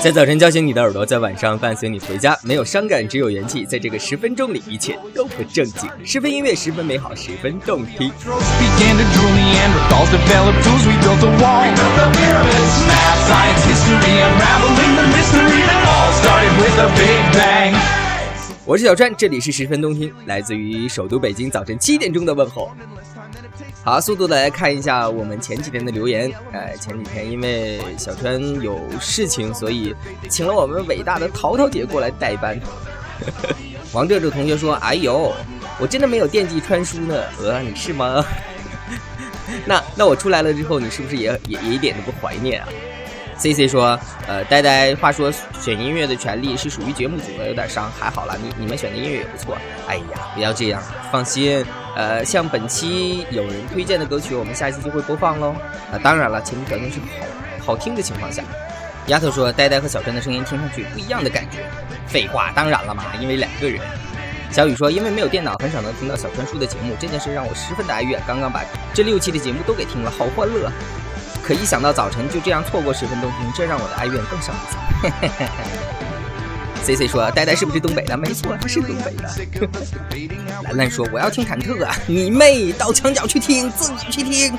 在早晨叫醒你的耳朵，在晚上伴随你回家。没有伤感，只有元气。在这个十分钟里，一切都不正经。十分音乐，十分美好，十分动听。我是小川，这里是十分动听，来自于首都北京早晨七点钟的问候。好，速度的来看一下我们前几天的留言。呃，前几天因为小川有事情，所以请了我们伟大的淘淘姐过来代班。王哲哲同学说：“哎呦，我真的没有惦记川叔呢。”呃，你是吗？那那我出来了之后，你是不是也也也一点都不怀念啊？C C 说，呃，呆呆，话说选音乐的权利是属于节目组的，有点伤，还好了，你你们选的音乐也不错。哎呀，不要这样，放心，呃，像本期有人推荐的歌曲，我们下一期就会播放喽。啊，当然了，前提条件是好好听的情况下。丫头说，呆呆和小川的声音听上去不一样的感觉。废话，当然了嘛，因为两个人。小雨说，因为没有电脑，很少能听到小川叔的节目，这件事让我十分的哀怨。刚刚把这六期的节目都给听了，好欢乐。可一想到早晨就这样错过十分钟听，这让我的哀怨更上一层。C C 说：“呆呆是不是东北的？没错，他是东北的。”兰兰说：“我要听忐忑啊！你妹，到墙角去听，自己去听。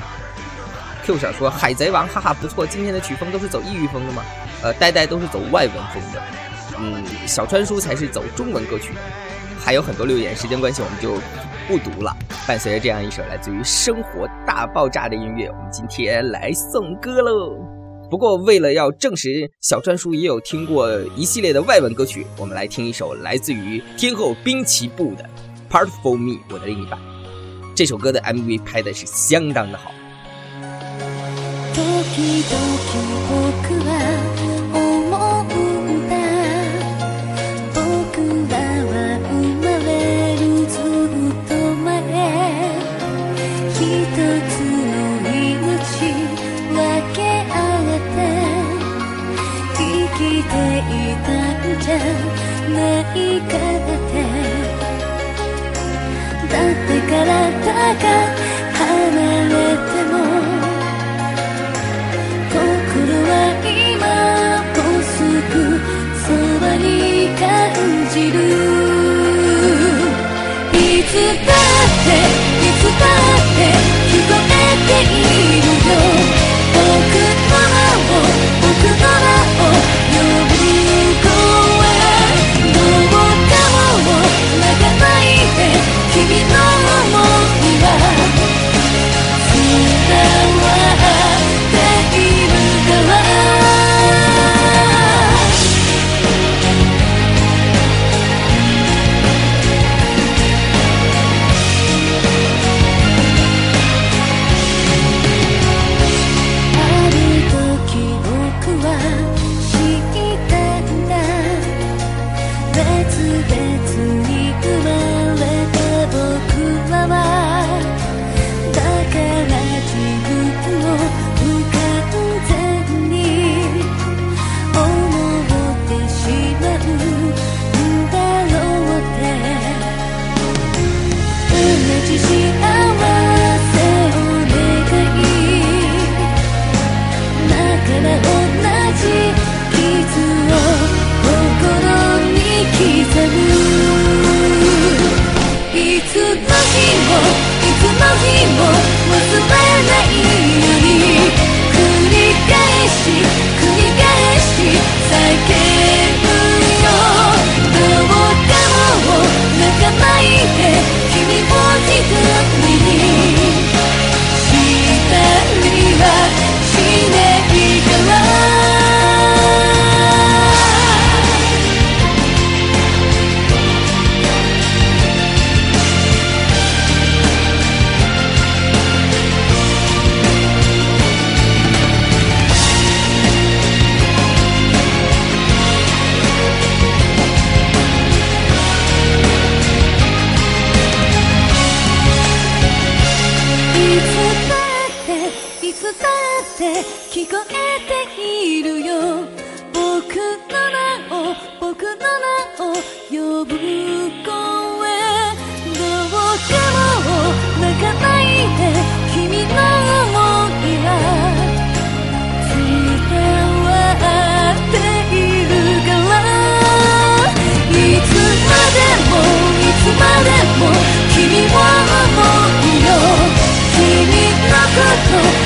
”Q 小说：“海贼王，哈哈，不错。今天的曲风都是走异域风的吗？呃，呆呆都是走外文风的。嗯，小川叔才是走中文歌曲。还有很多留言，时间关系我们就。”不读了。伴随着这样一首来自于《生活大爆炸》的音乐，我们今天来送歌喽。不过，为了要证实小川叔也有听过一系列的外文歌曲，我们来听一首来自于天后滨崎步的《Part for Me》，我的另一半。这首歌的 MV 拍的是相当的好。いかてだって体が離れても心は今もうすくそばに感じる。いつだっていつだって聞こえているよ。別々に行繰り返し繰り返し再建って聞こえているよ。僕の名を僕の名を呼ぶ声どうでも泣かない。で君の想いは伝わっているからいつまでもいつまでも君は思うよ君のこと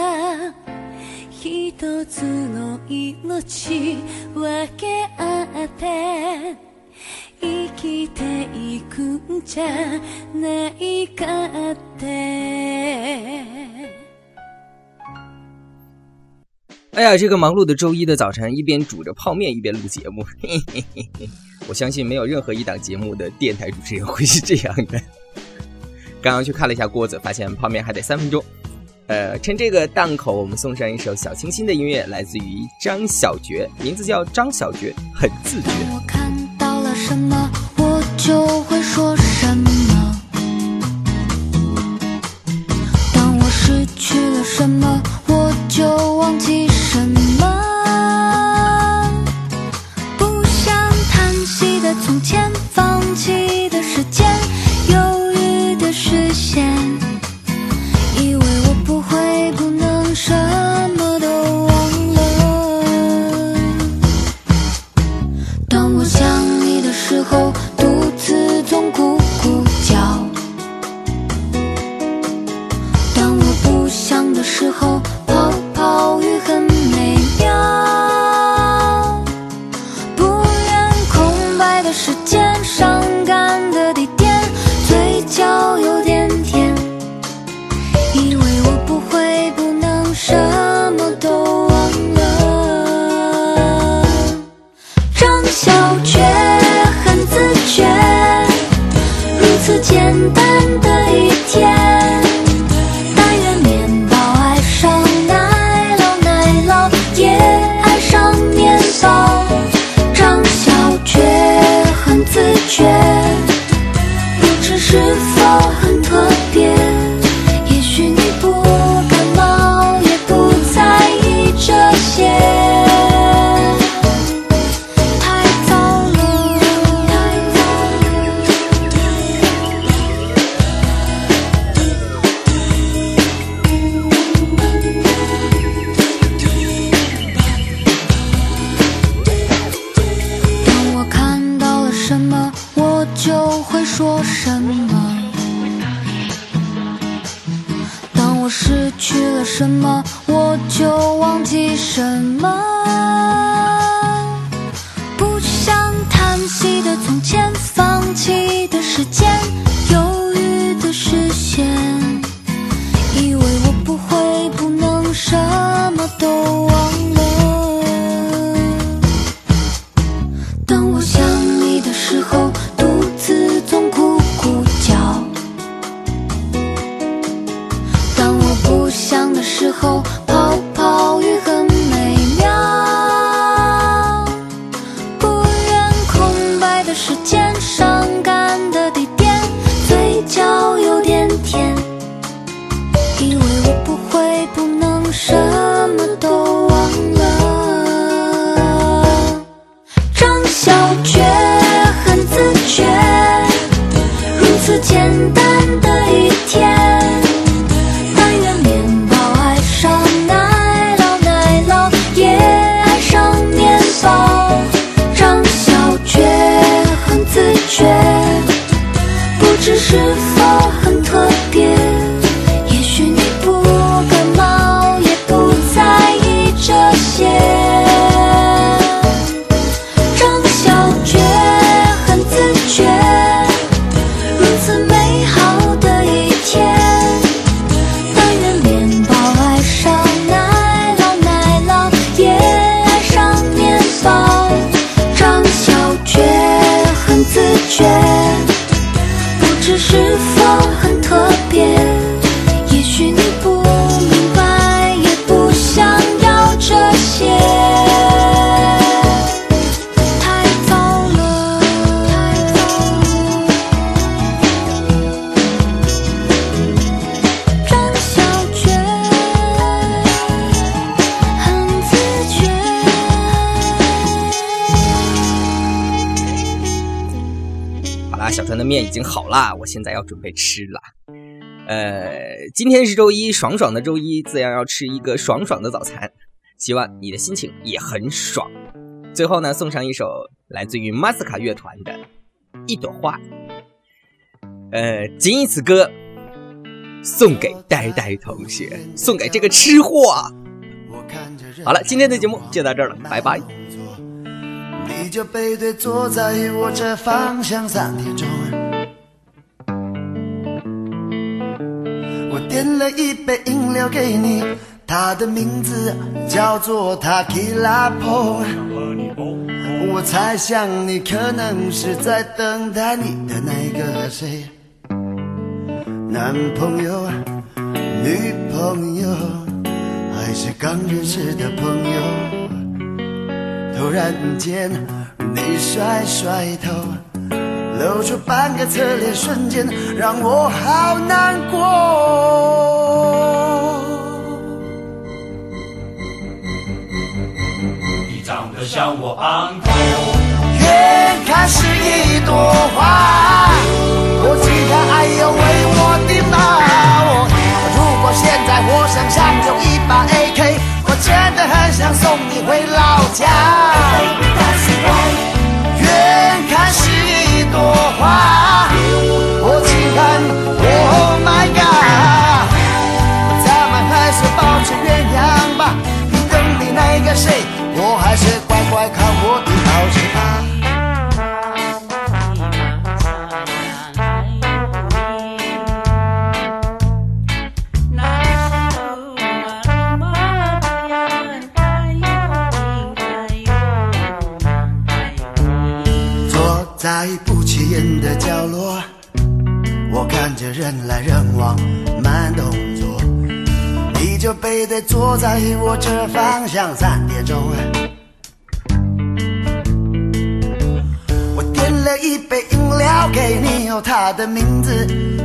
哎呀，这个忙碌的周一的早晨，一边煮着泡面一边录节目，嘿嘿嘿嘿。我相信没有任何一档节目的电台主持人会是这样的。刚刚去看了一下锅子，发现泡面还得三分钟。呃，趁这个档口，我们送上一首小清新的音乐，来自于张小觉，名字叫张小觉，很自觉。我看到了什么，我就会说什么。时间，自觉，不知是去了什么我就忘记什么。不想叹息的从前放弃。已经好啦，我现在要准备吃了。呃，今天是周一，爽爽的周一，自然要吃一个爽爽的早餐。希望你的心情也很爽。最后呢，送上一首来自于马斯卡乐团的《一朵花》。呃，仅以此歌送给呆呆同学，送给这个吃货。好了，今天的节目就到这儿了，拜拜。你就背对坐在我这方向三点钟，点了一杯饮料给你，它的名字叫做 Tequila Po。我猜想你可能是在等待你的那个谁，男朋友、女朋友，还是刚认识的朋友？突然间，你甩甩头，露出半个侧脸，瞬间让我好难过。你长得像我 uncle，远看是一朵花，我期待爱要为我的猫。如果现在我身上有一把 AK，我真的很想送你回老家。在不起眼的角落，我看着人来人往，慢动作。你就背对坐在我这方向三点钟。我点了一杯饮料给你，哦，它的名字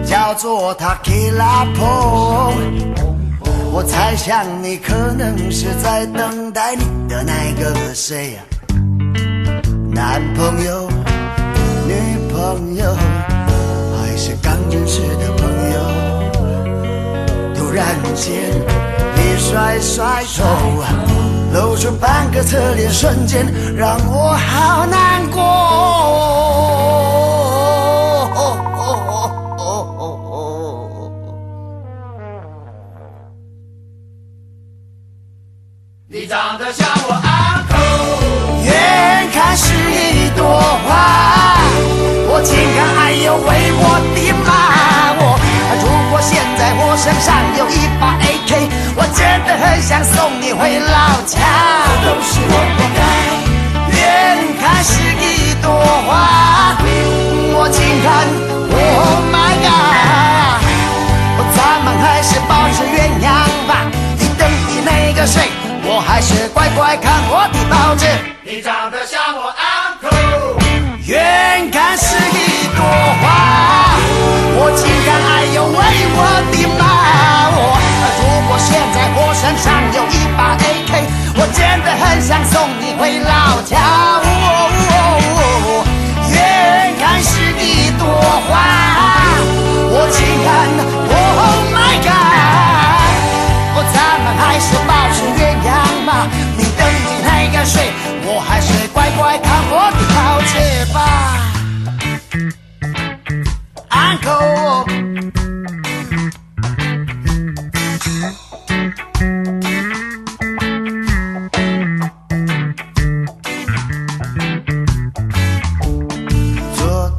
叫做 Tequila Po。我猜想你可能是在等待你的那个谁呀、男朋友、朋友，还是刚认识的朋友？突然间，你甩甩头，露出半个侧脸，瞬间让我好难过。你长得像我上有一把 AK，我真的很想送你回老家。都是我活该。远看是一朵花，我竟看身上有一把 AK，我真的很想送你回老家。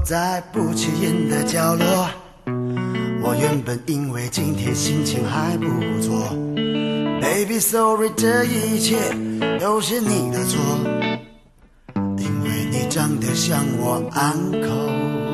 在不起眼的角落，我原本因为今天心情还不错。Baby sorry，这一切都是你的错，因为你长得像我 uncle。